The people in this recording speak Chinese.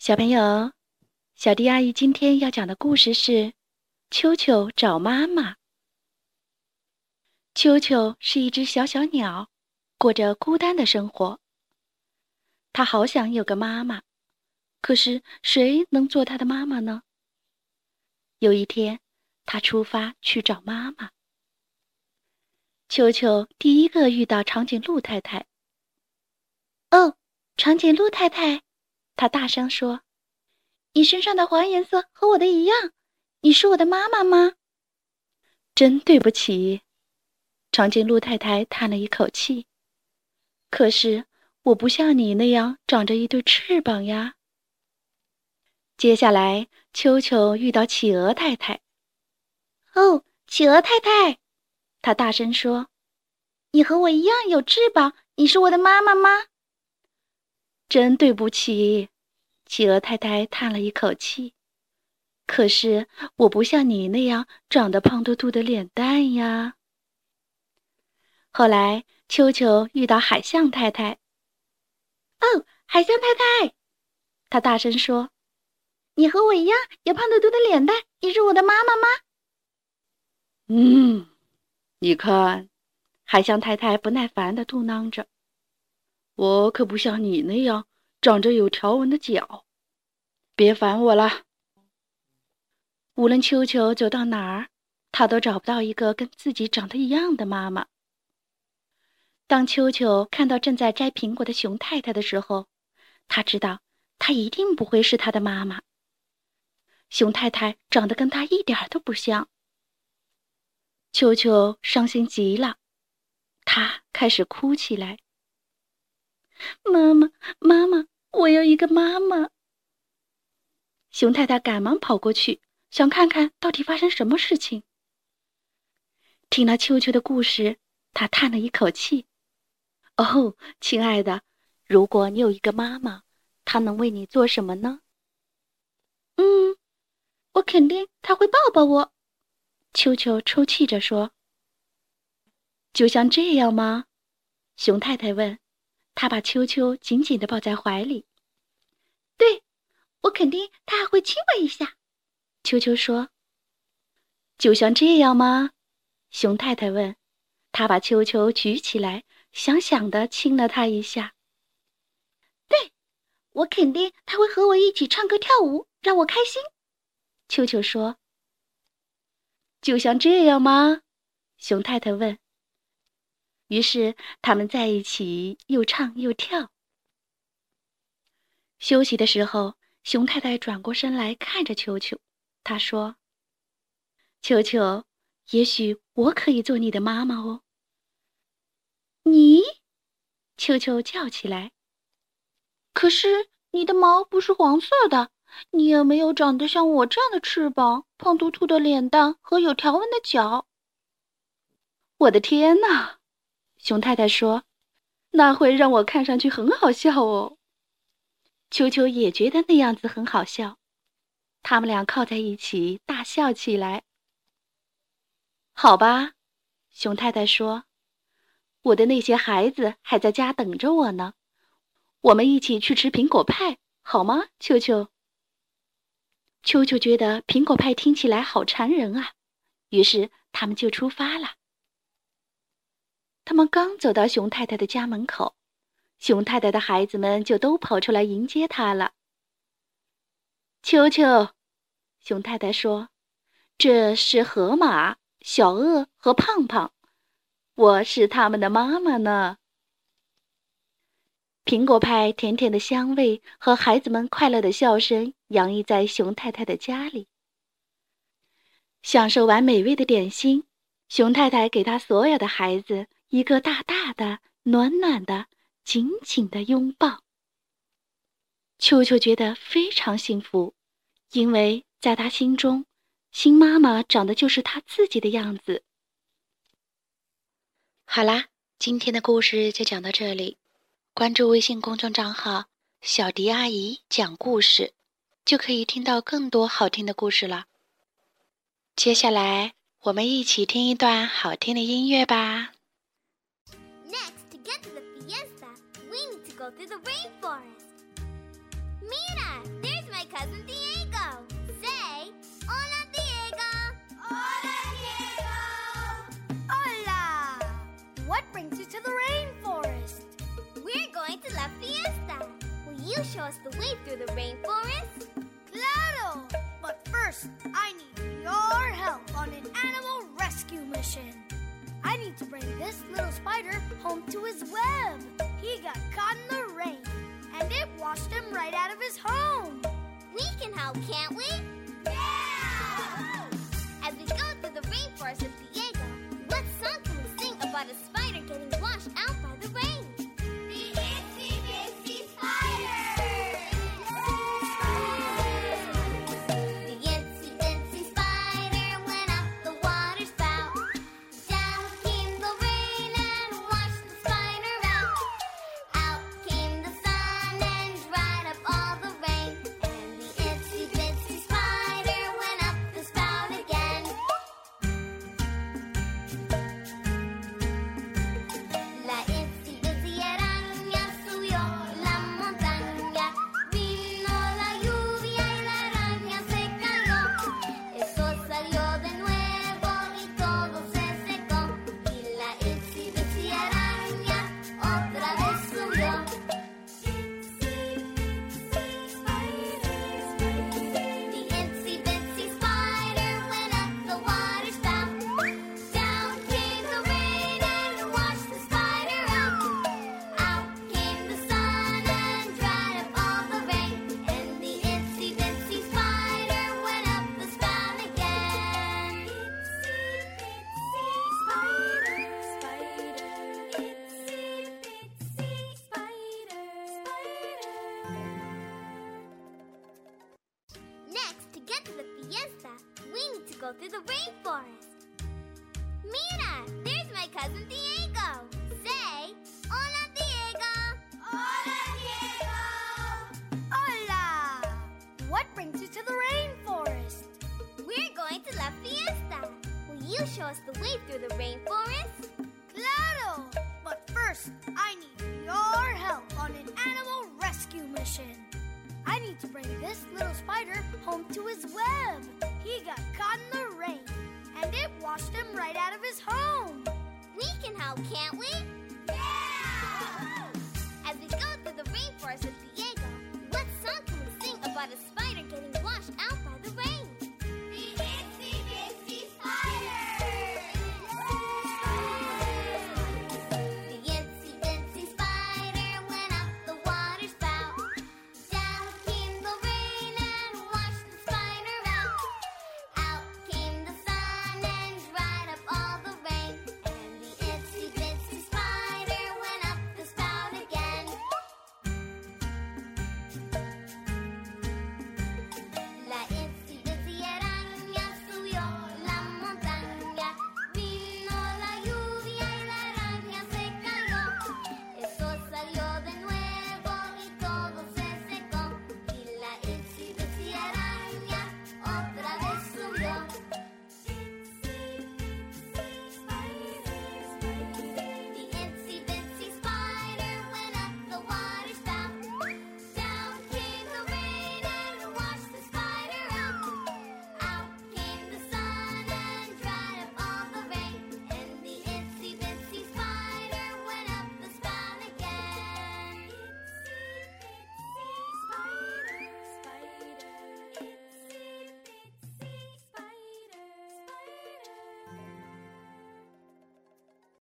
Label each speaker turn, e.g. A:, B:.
A: 小朋友，小迪阿姨今天要讲的故事是《秋秋找妈妈》。秋秋是一只小小鸟，过着孤单的生活。它好想有个妈妈，可是谁能做它的妈妈呢？有一天，它出发去找妈妈。秋秋第一个遇到长颈鹿太太。哦，长颈鹿太太。他大声说：“你身上的黄颜色和我的一样，你是我的妈妈吗？”真对不起，长颈鹿太太叹了一口气。可是我不像你那样长着一对翅膀呀。接下来，秋秋遇到企鹅太太。哦，企鹅太太，他大声说：“你和我一样有翅膀，你是我的妈妈吗？”真对不起，企鹅太太叹了一口气。可是我不像你那样长得胖嘟嘟的脸蛋呀。后来，秋秋遇到海象太太。哦，海象太太，他大声说：“你和我一样有胖嘟嘟的脸蛋，你是我的妈妈吗？”
B: 嗯，你看，海象太太不耐烦的嘟囔着。我可不像你那样长着有条纹的脚，别烦我了。
A: 无论秋秋走到哪儿，他都找不到一个跟自己长得一样的妈妈。当秋秋看到正在摘苹果的熊太太的时候，他知道她一定不会是他的妈妈。熊太太长得跟他一点都不像。秋秋伤心极了，他开始哭起来。妈妈，妈妈，我要一个妈妈。熊太太赶忙跑过去，想看看到底发生什么事情。听了秋秋的故事，她叹了一口气：“哦，亲爱的，如果你有一个妈妈，她能为你做什么呢？”“嗯，我肯定她会抱抱我。”秋秋抽泣着说。“就像这样吗？”熊太太问。他把秋秋紧紧地抱在怀里。对，我肯定他还会亲我一下。秋秋说：“就像这样吗？”熊太太问。他把秋秋举起来，想想的亲了他一下。对，我肯定他会和我一起唱歌跳舞，让我开心。秋秋说：“就像这样吗？”熊太太问。于是他们在一起又唱又跳。休息的时候，熊太太转过身来看着球球，她说：“球球，也许我可以做你的妈妈哦。”你，球球叫起来。可是你的毛不是黄色的，你也没有长得像我这样的翅膀、胖嘟嘟的脸蛋和有条纹的脚。我的天哪！熊太太说：“那会让我看上去很好笑哦。”秋秋也觉得那样子很好笑，他们俩靠在一起大笑起来。好吧，熊太太说：“我的那些孩子还在家等着我呢，我们一起去吃苹果派，好吗？”秋秋。秋秋觉得苹果派听起来好馋人啊，于是他们就出发了。他们刚走到熊太太的家门口，熊太太的孩子们就都跑出来迎接他了。秋秋，熊太太说：“这是河马、小鳄和胖胖，我是他们的妈妈呢。”苹果派甜甜的香味和孩子们快乐的笑声洋溢在熊太太的家里。享受完美味的点心，熊太太给他所有的孩子。一个大大的、暖暖的、紧紧的拥抱。秋秋觉得非常幸福，因为在他心中，新妈妈长得就是他自己的样子。好啦，今天的故事就讲到这里。关注微信公众账号“小迪阿姨讲故事”，就可以听到更多好听的故事了。接下来，我们一起听一段好听的音乐吧。
C: Go through the rainforest. Mira, there's my cousin Diego. Say, Hola, Diego.
D: Hola, Diego. Hola. What brings you to the rainforest?
C: We're going to La Fiesta. Will you show us the way through the rainforest?
D: Claro. But first, I need your help on an animal rescue mission. I need to bring this little spider home to his web.
C: can't we? Through the rainforest. Mira, there's my cousin Diego. Say, Hola, Diego.
D: Hola, Diego! Hola! What brings you to the rainforest?
C: We're going to La Fiesta. Will you show us the way through the rainforest?
D: Claro! But first, I need your help on an animal rescue mission. I need to bring this little spider home to his web. He got caught in the rain, and it washed him right out of his home.
C: We can help, can't we?
D: Yeah!
C: As we go through the rainforest